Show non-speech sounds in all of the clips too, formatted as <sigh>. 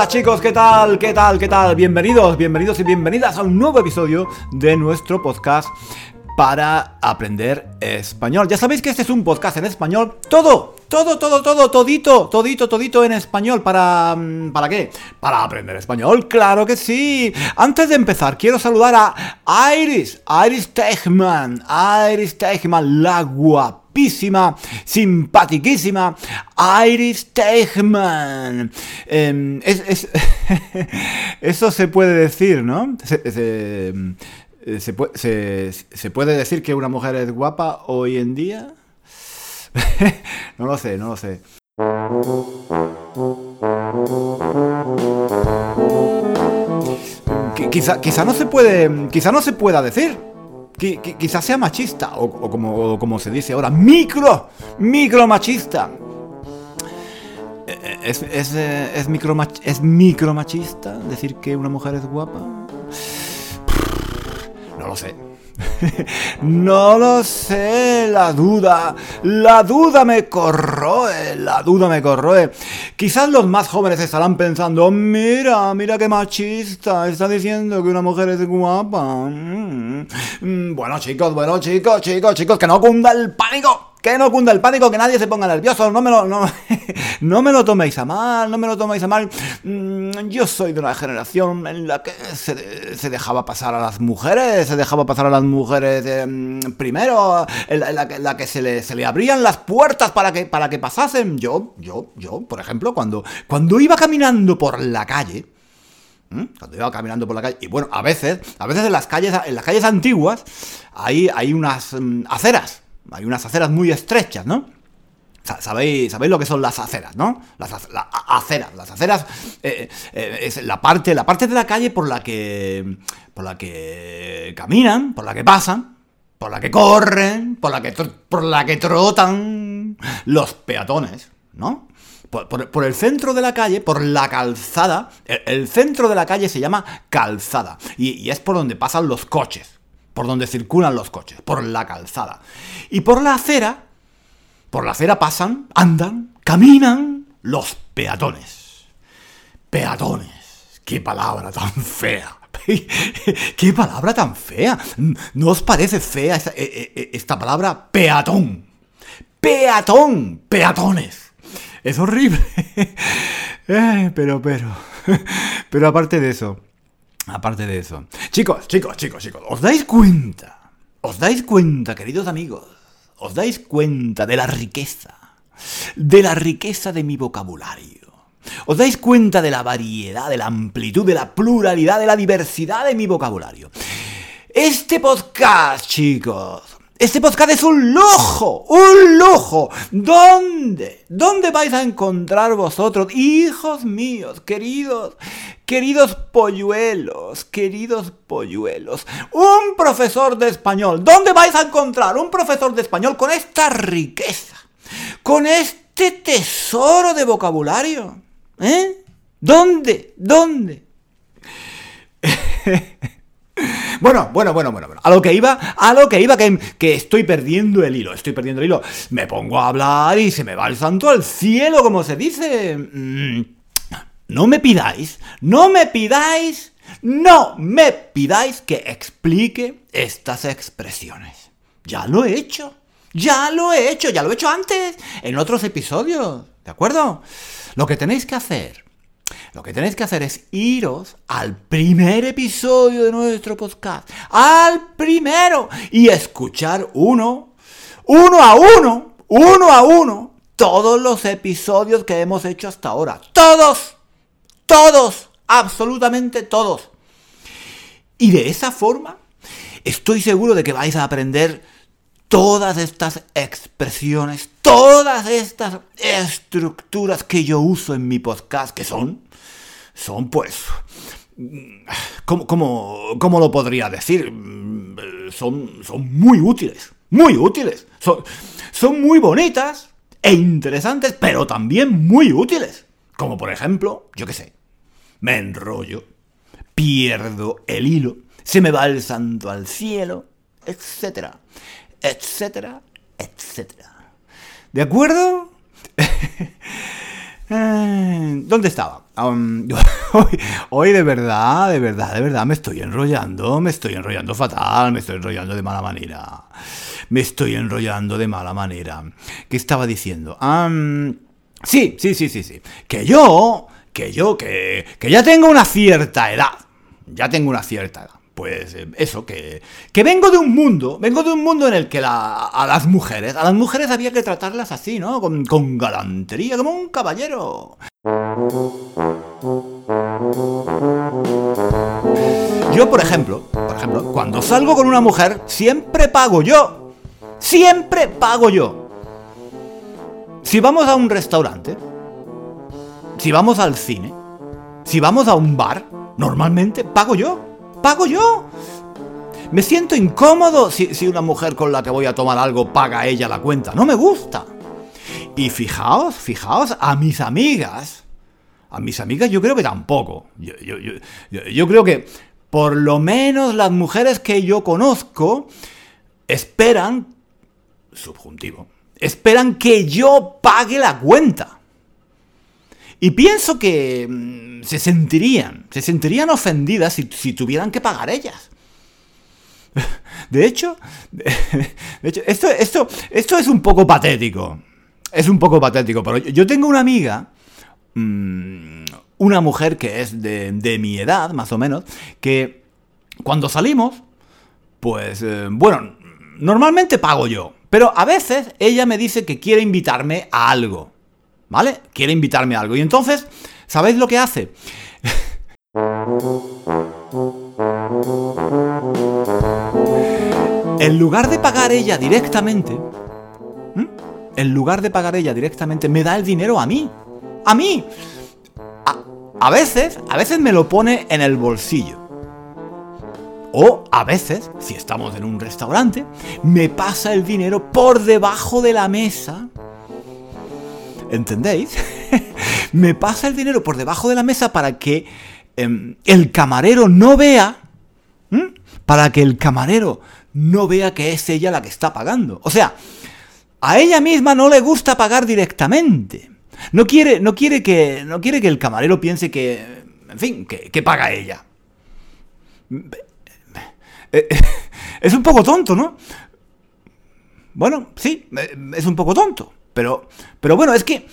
Hola chicos, ¿qué tal? ¿Qué tal? ¿Qué tal? Bienvenidos, bienvenidos y bienvenidas a un nuevo episodio de nuestro podcast para aprender español. Ya sabéis que este es un podcast en español. Todo, todo, todo, todo, todito, todito, todito en español. ¿Para, mm, ¿para qué? Para aprender español, claro que sí. Antes de empezar, quiero saludar a Iris, Iris Teichmann, Iris Teichmann, la guapísima, simpatiquísima Iris Teichmann. Em, es, <laughs> eso se puede decir, ¿no? Se, se, puede decir que una mujer es guapa hoy en día? <laughs> no lo sé, no lo sé. Quizá, quizá no se puede. Quizá no se pueda decir. Quizá sea machista. O, como, se dice ahora. Micro. Micro machista. ¿Es, es, es, micro, ¿Es micro machista decir que una mujer es guapa? No lo sé. <laughs> no lo sé, la duda, la duda me corroe, la duda me corroe. Quizás los más jóvenes estarán pensando, mira, mira qué machista, está diciendo que una mujer es guapa. Mm, mm. Bueno chicos, bueno chicos, chicos, chicos, que no cunda el pánico. Que no cunda el pánico, que nadie se ponga nervioso, no me lo, <laughs> no, me lo toméis a mal, no me lo toméis a mal. Mm, yo soy de una generación en la que se, dejaba pasar a las mujeres, se dejaba pasar a las mujeres em, primero, en la, que, se, le, se le abrían las puertas para que, para que pasasen. Yo, yo, yo, por ejemplo, cuando, cuando iba caminando por la calle, cuando iba caminando por la calle. Y bueno, a veces, a veces en las calles, en las calles antiguas, hay, hay unas mm, aceras hay unas aceras muy estrechas, ¿no? ¿Sabéis, sabéis lo que son las aceras, ¿no? Las aceras. Las aceras eh, eh, es la parte, la parte de la calle por la que. por la que caminan, por la que pasan, por la que corren, por la que, por la que trotan los peatones, ¿no? Por, el centro de la calle, por la calzada, el, centro de la calle se llama calzada y es por donde pasan los coches por donde circulan los coches, por la calzada. Y por la acera, por la acera pasan, andan, caminan los peatones. Peatones. Qué palabra tan fea. <laughs> ¿Qué palabra tan fea? ¿No os parece fea esta, e, e, e, esta palabra peatón? Peatón, peatones. Es horrible. <laughs> Eh, pero, pero, <laughs> pero aparte de eso, Aparte de eso. Chicos, chicos, chicos, chicos, ¿os dais cuenta? ¿Os dais cuenta, queridos amigos? ¿Os dais cuenta de la riqueza? De la riqueza de mi vocabulario. ¿Os dais cuenta de la variedad, de la amplitud, de la pluralidad, de la diversidad de mi vocabulario? Este podcast, chicos, este podcast es un lujo, un lujo. ¿Dónde? ¿Dónde vais a encontrar vosotros, hijos míos, queridos, queridos polluelos, queridos polluelos? Un profesor de español. ¿Dónde vais a encontrar un profesor de español con esta riqueza? Con este tesoro de vocabulario. ¿Eh? ¿Dónde? ¿Dónde? <laughs> Bueno, bueno, bueno, bueno, bueno. A lo que iba, a lo que iba, que, que estoy perdiendo el hilo, estoy perdiendo el hilo. Me pongo a hablar y se me va el santo al cielo, como se dice. Mm, no me pidáis, no me pidáis, no me pidáis que explique estas expresiones. Ya lo he hecho, ya lo he hecho, ya lo he hecho antes, en otros episodios, ¿de acuerdo? Lo que tenéis que hacer lo que tenéis que hacer es iros al primer episodio de nuestro podcast, al primero, y escuchar uno, uno a uno, uno a uno todos los episodios que hemos hecho hasta ahora. Todos, todos, absolutamente todos. Y de esa forma, estoy seguro de que vais a aprender todas estas expresiones, todas estas estructuras que yo uso en mi podcast, que son, son pues, ¿cómo, cómo, lo podría decir? Son, son muy útiles, muy útiles. Son, son muy bonitas e interesantes, pero también muy útiles. Como por ejemplo, yo qué sé, me enrollo, pierdo el hilo, se me va el santo al cielo, etcétera, etcétera, etcétera. ¿De acuerdo? <laughs> Eh, ¿Dónde estaba? Um, <laughs> hoy, de verdad, de verdad, de verdad me estoy enrollando, me estoy enrollando fatal, me estoy enrollando de mala manera. Me estoy enrollando de mala manera. ¿Qué estaba diciendo? Um, sí, sí, sí, sí, sí. Que yo, que yo, que, que ya tengo una cierta edad. Ya tengo una cierta edad pues eh, eso, que, que vengo de un mundo, vengo de un mundo en el que a las mujeres, a las mujeres había que tratarlas así, ¿no? Con, con galantería, como un caballero. Yo, por ejemplo, por ejemplo, cuando salgo con una mujer, siempre pago yo. Siempre pago yo. Si vamos a un restaurante, si vamos al cine, si vamos a un bar, normalmente pago yo pago yo. Me siento incómodo si, una mujer con la que voy a tomar algo paga ella la cuenta. No me gusta. Y fijaos, fijaos, a mis amigas, a mis amigas yo creo que tampoco. Yo, yo, creo que por lo menos las mujeres que yo conozco esperan, subjuntivo, esperan que yo pague la cuenta. Y pienso que mm, se sentirían, se sentirían ofendidas si, tuvieran que pagar ellas. <laughs> De hecho, <laughs> de hecho esto, es un poco patético. Es un poco patético, pero yo tengo una amiga, mm, una mujer que es de, de, mi edad, más o menos, que cuando salimos, pues, eh, bueno, normalmente pago yo, pero a veces ella me dice que quiere invitarme a algo. ¿Vale? Quiere invitarme a algo. Y entonces, ¿sabéis lo que hace? <laughs> en lugar de pagar ella directamente, en lugar de pagar ella directamente, me da el dinero a mí. A mí. A, veces, a veces me lo pone en el bolsillo. O a veces, si estamos en un restaurante, me pasa el dinero por debajo de la mesa ¿Entendéis? <laughs> me pasa el dinero por debajo de la mesa para que em, el camarero no vea, para que el camarero no vea que es ella la que está pagando. O sea, a ella misma no le gusta pagar directamente. No quiere, no quiere, que, no quiere que el camarero piense que, en fin, que, paga ella. Eh, <laughs> es un poco tonto, ¿no? Bueno, sí, eh, es un poco tonto. Pero, pero bueno, es que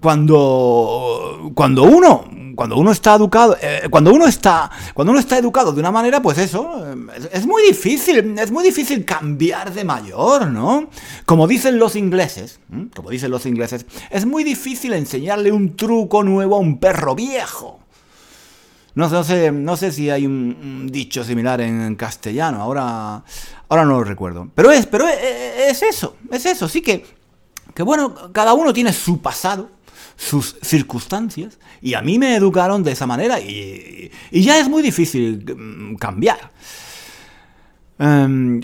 cuando, cuando uno cuando uno está educado eh, cuando uno está cuando uno está educado de una manera pues eso es, muy difícil es muy difícil cambiar de mayor no como dicen los ingleses como dicen los ingleses es muy difícil enseñarle un truco nuevo a un perro viejo. No, sé, no sé si hay un, dicho similar en castellano ahora ahora no lo recuerdo. Pero es pero es eso es eso. Sí que que bueno, cada uno tiene su pasado, sus circunstancias, y a mí me educaron de esa manera y, ya es muy difícil mm, cambiar. Em,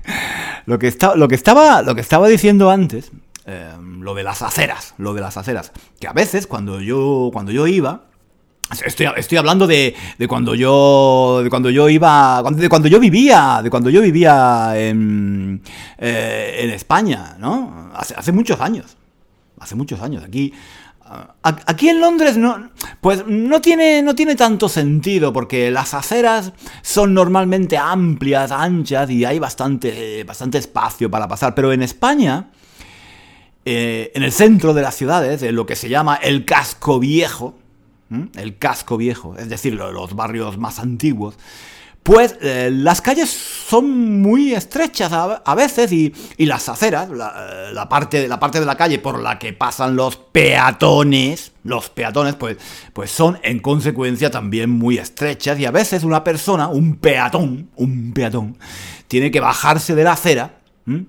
<laughs> lo, que lo, que estaba, lo que estaba diciendo antes, em, lo de las aceras, lo de las aceras, que a veces cuando yo, cuando yo iba, Estoy, hablando de, cuando yo de cuando yo iba de cuando yo vivía de cuando yo vivía en, eh, en España no hace, hace, muchos años. Hace muchos años. Aquí aquí en Londres no pues no tiene no tiene tanto sentido porque las aceras son normalmente amplias anchas y hay bastante bastante espacio para pasar. Pero en España eh, en el centro de las ciudades en lo que se llama el casco viejo el casco viejo, es decir, los barrios más antiguos, pues eh, las calles son muy estrechas a, veces y, las aceras, la, parte, la parte de la calle por la que pasan los peatones, los peatones pues, pues son en consecuencia también muy estrechas y a veces una persona, un peatón, un peatón, tiene que bajarse de la acera,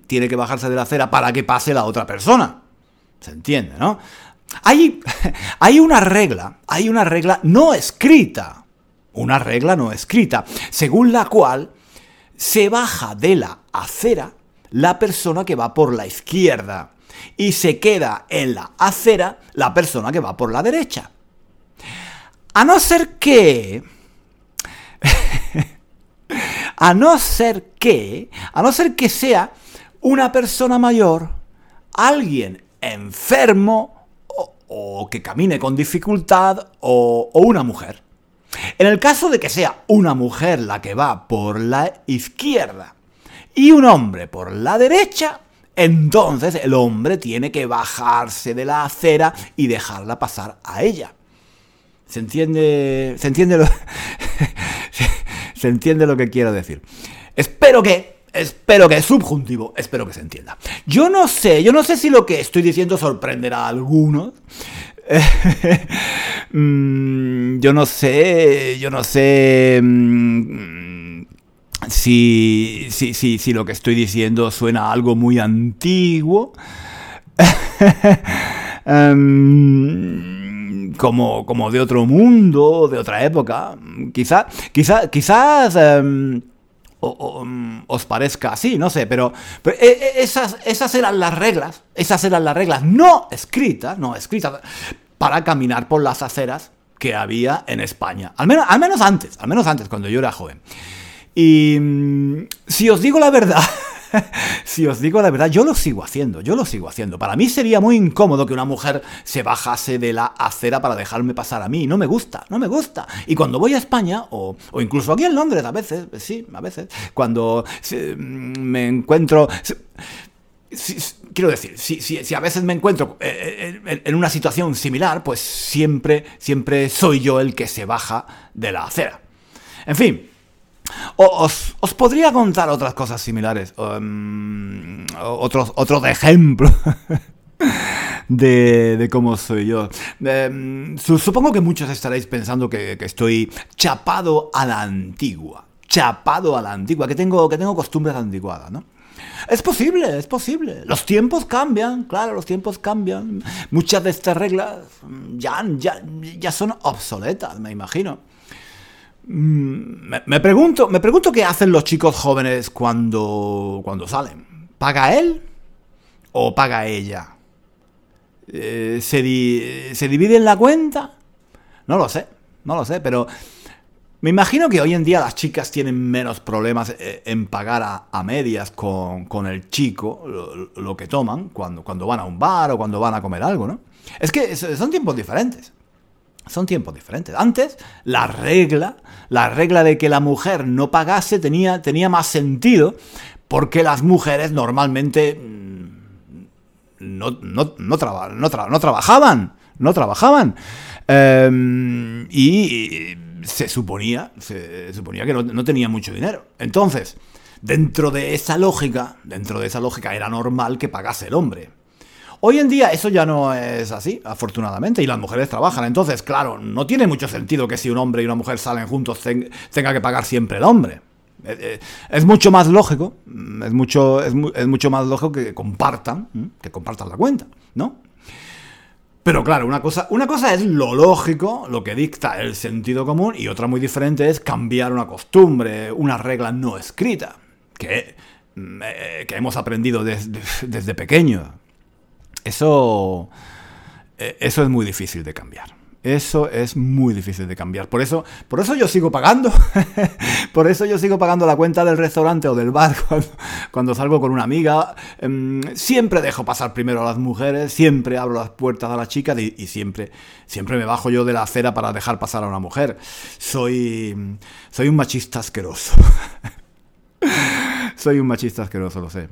tiene que bajarse de la acera para que pase la otra persona. ¿Se entiende, no? Hay, <laughs> hay una regla, hay una regla no escrita una regla no escrita, según la cual se baja de la acera la persona que va por la izquierda y se queda en la acera la persona que va por la derecha. A no ser que... <laughs> a no ser que... A no ser que sea una persona mayor, alguien enfermo o, que camine con dificultad o una mujer. En el caso de que sea una mujer la que va por la izquierda y un hombre por la derecha, entonces el hombre tiene que bajarse de la acera y dejarla pasar a ella. ¿Se entiende? ¿Se entiende lo, <laughs> se entiende lo que quiero decir? Espero que, espero que, subjuntivo, espero que se entienda. Yo no sé, yo no sé si lo que estoy diciendo sorprenderá a algunos, <laughs> Mm, yo no sé, yo no sé mm, si, si, si, si, lo que estoy diciendo suena a algo muy antiguo. <laughs> Em, como, como de otro mundo, de otra época. Quizá, quizá, quizás... Em, os parezca así, no sé, pero, pero e, e, esas, esas eran las reglas, esas eran las reglas no escritas, no escritas, para caminar por las aceras que había en España. Al menos, al menos antes, al menos antes, cuando yo era joven. Y mm, si os digo la verdad, <laughs> <laughs> si os digo la verdad, yo lo sigo haciendo, yo lo sigo haciendo. Para mí sería muy incómodo que una mujer se bajase de la acera para dejarme pasar a mí. No me gusta, no me gusta. Y cuando voy a España, o, incluso aquí en Londres a veces, sí, a veces, cuando mm, me encuentro... quiero decir, si, a veces me encuentro eh, eh, en una situación similar, pues siempre, siempre soy yo el que se baja de la acera. En fin, os, podría contar otras cosas similares, um, otros, otros ejemplos. <laughs> De, cómo soy yo. Em, supongo que muchos estaréis pensando que, estoy chapado a la antigua. Chapado a la antigua, que tengo, que tengo costumbres anticuadas, ¿no? Es posible, es posible. Los tiempos cambian, claro, los tiempos cambian. Muchas de estas reglas ya, ya, ya son obsoletas, me imagino. Mm, me, pregunto, me pregunto qué hacen los chicos jóvenes cuando, cuando salen. ¿Paga él o paga ella? Eh, ¿se, ¿Se dividen la cuenta? No lo sé, no lo sé, pero me imagino que hoy en día las chicas tienen menos problemas eh, en pagar a, medias con, el chico lo, que toman cuando, cuando van a un bar o cuando van a comer algo, ¿no? Es que son tiempos diferentes. Son tiempos diferentes. Antes, la regla, la regla de que la mujer no pagase tenía, tenía más sentido porque las mujeres normalmente mm, no, no, no, trabajaban. No trabajaban. Em, y se suponía, se suponía que no, no tenía mucho dinero. Entonces, dentro de esa lógica, dentro de esa lógica era normal que pagase el hombre. Hoy en día eso ya no es así, afortunadamente, y las mujeres trabajan. Entonces, claro, no tiene mucho sentido que si un hombre y una mujer salen juntos tenga que pagar siempre el hombre. Eh, eh, es mucho más lógico, es mucho, es, mucho más lógico que compartan, que compartan la cuenta, ¿no? Pero claro, una cosa, una cosa es lo lógico, lo que dicta el sentido común, y otra muy diferente es cambiar una costumbre, una regla no escrita, que, eh, que hemos aprendido desde, desde pequeño. Eso, eh, eso es muy difícil de cambiar. Eso es muy difícil de cambiar. Por eso, por eso yo sigo pagando. <laughs> por eso yo sigo pagando la cuenta del restaurante o del bar <laughs> cuando, salgo con una amiga. Em, siempre dejo pasar primero a las mujeres, siempre abro las puertas a las chicas y, siempre, siempre me bajo yo de la acera para dejar pasar a una mujer. Soy, soy un machista asqueroso. <laughs> soy un machista asqueroso, lo sé.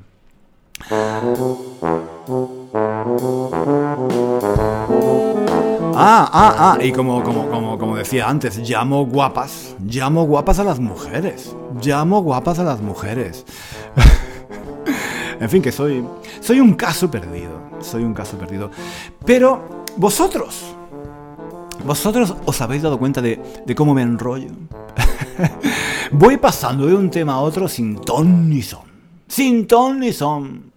Ah, ah, ah, y como, como, como, como decía antes, llamo guapas, llamo guapas a las mujeres, llamo guapas a las mujeres. <laughs> en fin, que soy, soy un caso perdido, soy un caso perdido. Pero vosotros, vosotros os habéis dado cuenta de, de cómo me enrollo. <laughs> Voy pasando de un tema a otro sin ton ni son. Sin ton ni son.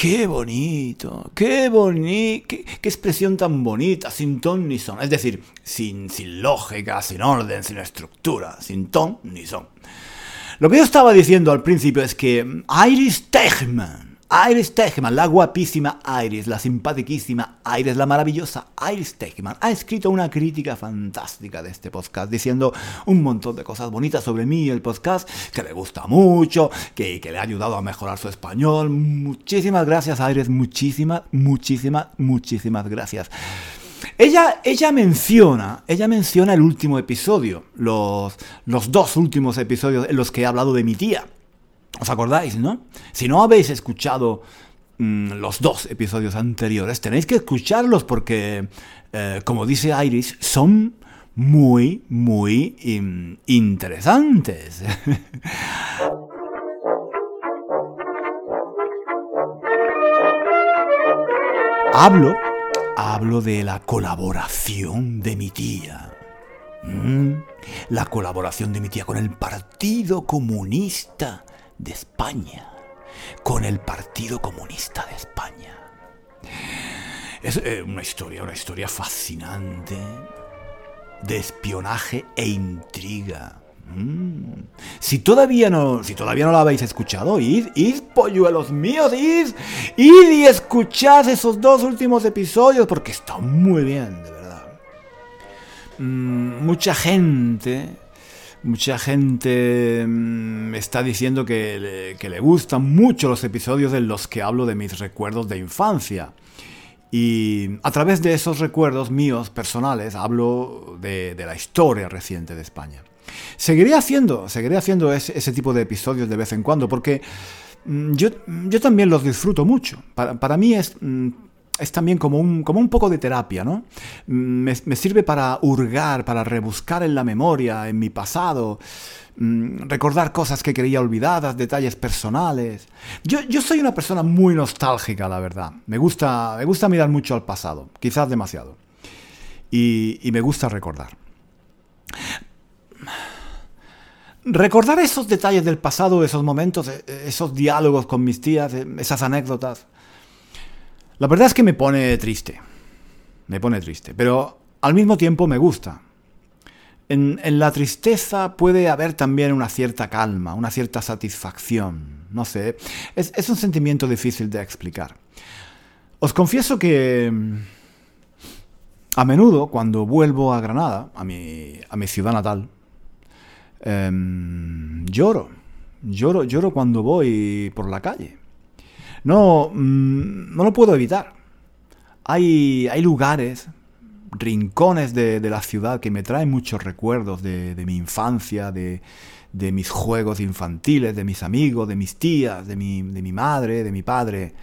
Qué bonito, qué bonito, qué, expresión tan bonita, sin ton ni son. Es decir, sin, sin lógica, sin orden, sin estructura, sin ton ni son. Lo que yo estaba diciendo al principio es que Iris Tegman Iris Tegman, la guapísima Iris, la simpaticísima Iris, la maravillosa Iris Tegman, ha escrito una crítica fantástica de este podcast, diciendo un montón de cosas bonitas sobre mí y el podcast, que le gusta mucho, que, que le ha ayudado a mejorar su español. Muchísimas gracias, Iris, muchísimas, muchísimas, muchísimas gracias. Ella, ella, menciona, ella menciona el último episodio, los, los dos últimos episodios en los que he hablado de mi tía. ¿Os acordáis, no? Si no habéis escuchado mm, los dos episodios anteriores, tenéis que escucharlos porque, eh, como dice Iris, son muy, muy interesantes. <laughs> hablo, hablo de la colaboración de mi tía. Mm, la colaboración de mi tía con el Partido Comunista de España con el Partido Comunista de España. Es eh, una historia, una historia fascinante de espionaje e intriga. Mm. Si todavía no, si todavía no la habéis escuchado, id, id, polluelos míos, id, id y escuchad esos dos últimos episodios porque están muy bien, de verdad. Mm, mucha gente Mucha gente me mm, está diciendo que le, gustan mucho los episodios en los que hablo de mis recuerdos de infancia. Y a través de esos recuerdos míos personales hablo de, la historia reciente de España. Seguiré haciendo, seguiré haciendo ese, tipo de episodios de vez en cuando porque mm, yo, también los disfruto mucho. Para, para mí es mm, es también como un, como un poco de terapia, ¿no? Me, sirve para hurgar, para rebuscar en la memoria, en mi pasado, mm, recordar cosas que creía olvidadas, detalles personales. Yo, yo, soy una persona muy nostálgica, la verdad. Me gusta, me gusta mirar mucho al pasado, quizás demasiado. Y, me gusta recordar. Recordar esos detalles del pasado, esos momentos, e, esos diálogos con mis tías, e, esas anécdotas la verdad es que me pone triste. Me pone triste. Pero al mismo tiempo me gusta. En, la tristeza puede haber también una cierta calma, una cierta satisfacción. No sé. Es, un sentimiento difícil de explicar. Os confieso que a menudo cuando vuelvo a Granada, a mi, a mi ciudad natal, em, lloro. Lloro, lloro cuando voy por la calle. No, mm, no lo puedo evitar. Hay, hay lugares, rincones de, la ciudad que me traen muchos recuerdos de, mi infancia, de, mis juegos infantiles, de mis amigos, de mis tías, de mi, madre, de mi padre.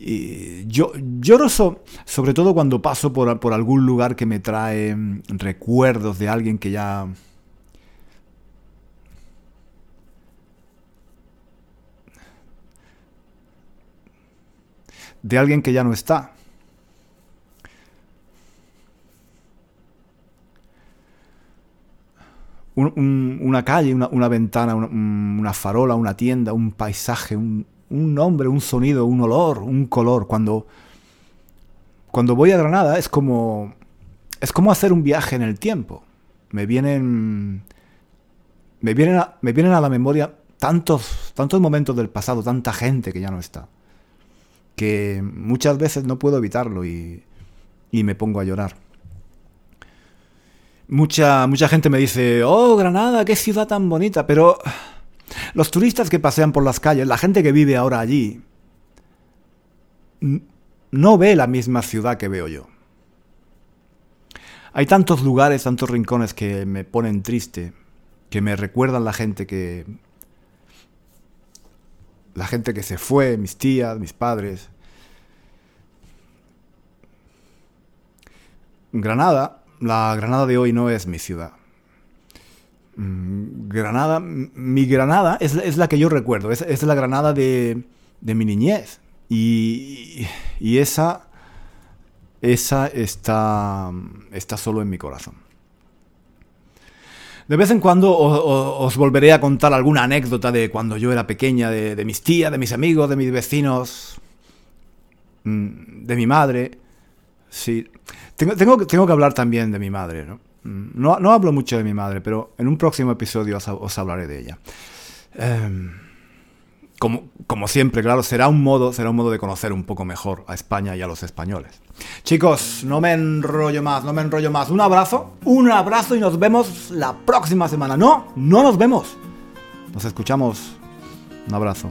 Y yo lloro sobre todo cuando paso por, por, algún lugar que me trae mm, recuerdos de alguien que ya de alguien que ya no está. una calle, una, ventana, una, farola, una tienda, un paisaje, un, nombre, un sonido, un olor, un color. Cuando, cuando voy a Granada es como, es como hacer un viaje en el tiempo. Me vienen, me vienen, a, me vienen a la memoria tantos, tantos momentos del pasado, tanta gente que ya no está que muchas veces no puedo evitarlo y, me pongo a llorar. Mucha, mucha gente me dice, oh, Granada, qué ciudad tan bonita, pero los turistas que pasean por las calles, la gente que vive ahora allí, no ve la misma ciudad que veo yo. Hay tantos lugares, tantos rincones que me ponen triste, que me recuerdan la gente que, la gente que se fue, mis tías, mis padres. Granada, la Granada de hoy no es mi ciudad. Mm, Granada, mi Granada es, la que yo recuerdo, es, la Granada de, mi niñez. Y, y, esa, esa está, está solo en mi corazón. De vez en cuando os, volveré a contar alguna anécdota de cuando yo era pequeña, de, mis tías, de mis amigos, de mis vecinos, mm, de mi madre. Sí. Tengo, que hablar también de mi madre, ¿no? Mm, no, no hablo mucho de mi madre, pero en un próximo episodio os, hablaré de ella. Em, como, siempre, claro, será un modo, será un modo de conocer un poco mejor a España y a los españoles. Chicos, no me enrollo más, no me enrollo más. Un abrazo, un abrazo y nos vemos la próxima semana. No, no nos vemos. Nos escuchamos. Un abrazo.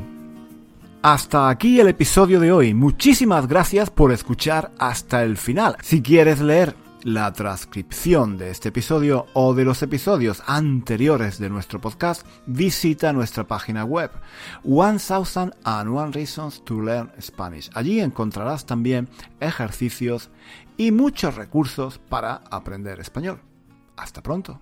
Hasta aquí el episodio de hoy. Muchísimas gracias por escuchar hasta el final. Si quieres leer la transcripción de este episodio o de los episodios anteriores de nuestro podcast, visita nuestra página web One Thousand and One Reasons to Learn Spanish. Allí encontrarás también ejercicios y muchos recursos para aprender español. Hasta pronto.